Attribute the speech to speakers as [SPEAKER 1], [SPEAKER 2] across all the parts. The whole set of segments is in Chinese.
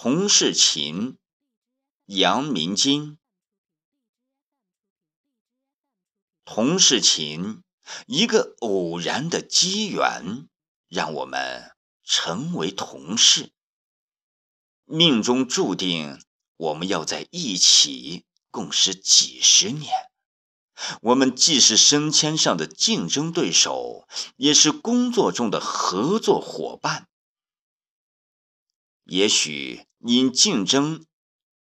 [SPEAKER 1] 同事秦，杨明金。同事秦，一个偶然的机缘，让我们成为同事。命中注定，我们要在一起共事几十年。我们既是升迁上的竞争对手，也是工作中的合作伙伴。也许因竞争，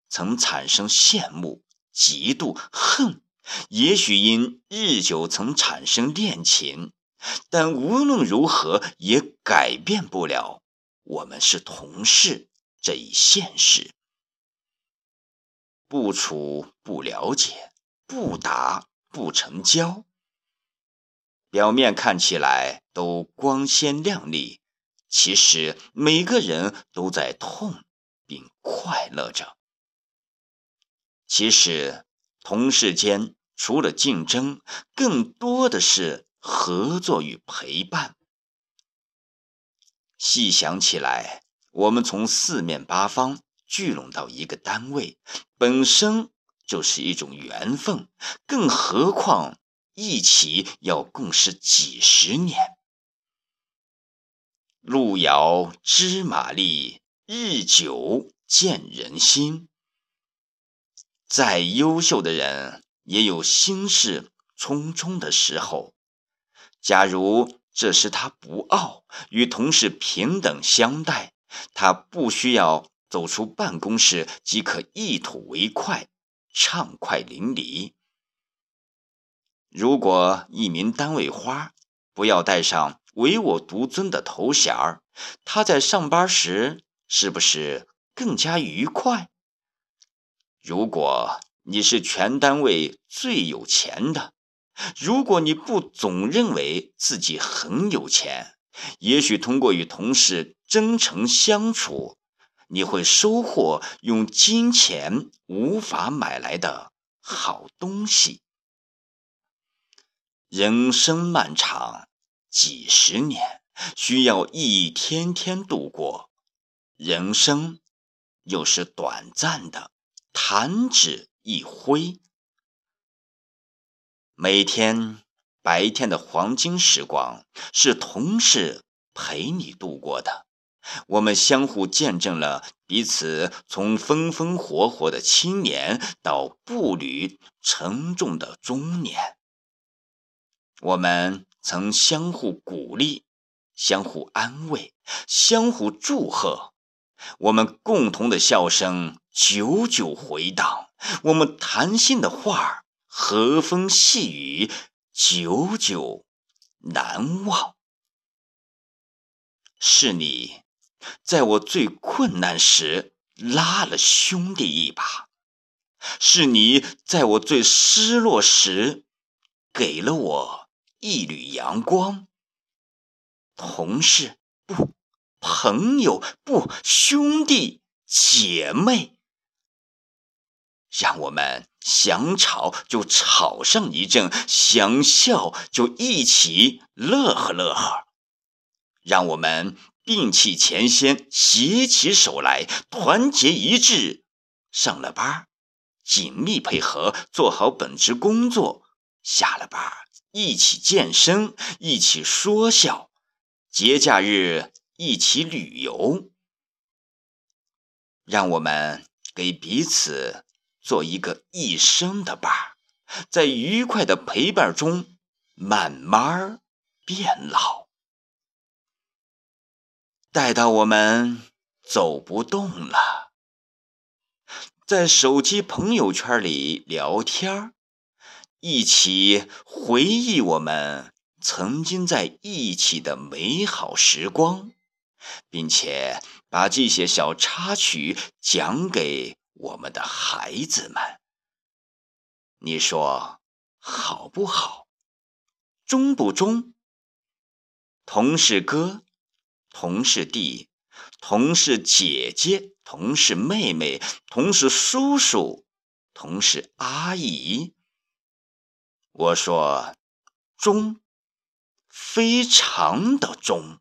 [SPEAKER 1] 曾产生羡慕、嫉妒、恨。也许因日久曾产生恋情，但无论如何也改变不了我们是同事这一现实。不处不了解，不打不成交。表面看起来都光鲜亮丽，其实每个人都在痛并快乐着。其实。同事间除了竞争，更多的是合作与陪伴。细想起来，我们从四面八方聚拢到一个单位，本身就是一种缘分，更何况一起要共事几十年。路遥知马力，日久见人心。再优秀的人，也有心事重重的时候。假如这时他不傲，与同事平等相待，他不需要走出办公室即可一吐为快，畅快淋漓。如果一名单位花不要带上唯我独尊的头衔儿，他在上班时是不是更加愉快？如果你是全单位最有钱的，如果你不总认为自己很有钱，也许通过与同事真诚相处，你会收获用金钱无法买来的好东西。人生漫长，几十年需要一天天度过，人生又是短暂的。弹指一挥，每天白天的黄金时光是同事陪你度过的。我们相互见证了彼此从风风火火的青年到步履沉重的中年。我们曾相互鼓励，相互安慰，相互祝贺。我们共同的笑声久久回荡，我们谈心的话儿和风细雨，久久难忘。是你在我最困难时拉了兄弟一把，是你在我最失落时给了我一缕阳光。同事不。朋友不，兄弟姐妹，让我们想吵就吵上一阵，想笑就一起乐呵乐呵。让我们摒弃前嫌，携起手来，团结一致。上了班，紧密配合，做好本职工作；下了班，一起健身，一起说笑。节假日。一起旅游，让我们给彼此做一个一生的伴，在愉快的陪伴中慢慢变老。待到我们走不动了，在手机朋友圈里聊天一起回忆我们曾经在一起的美好时光。并且把这些小插曲讲给我们的孩子们，你说好不好？中不中？同是哥，同是弟，同是姐姐，同是妹妹，同是叔叔，同是阿姨。我说中，非常的中。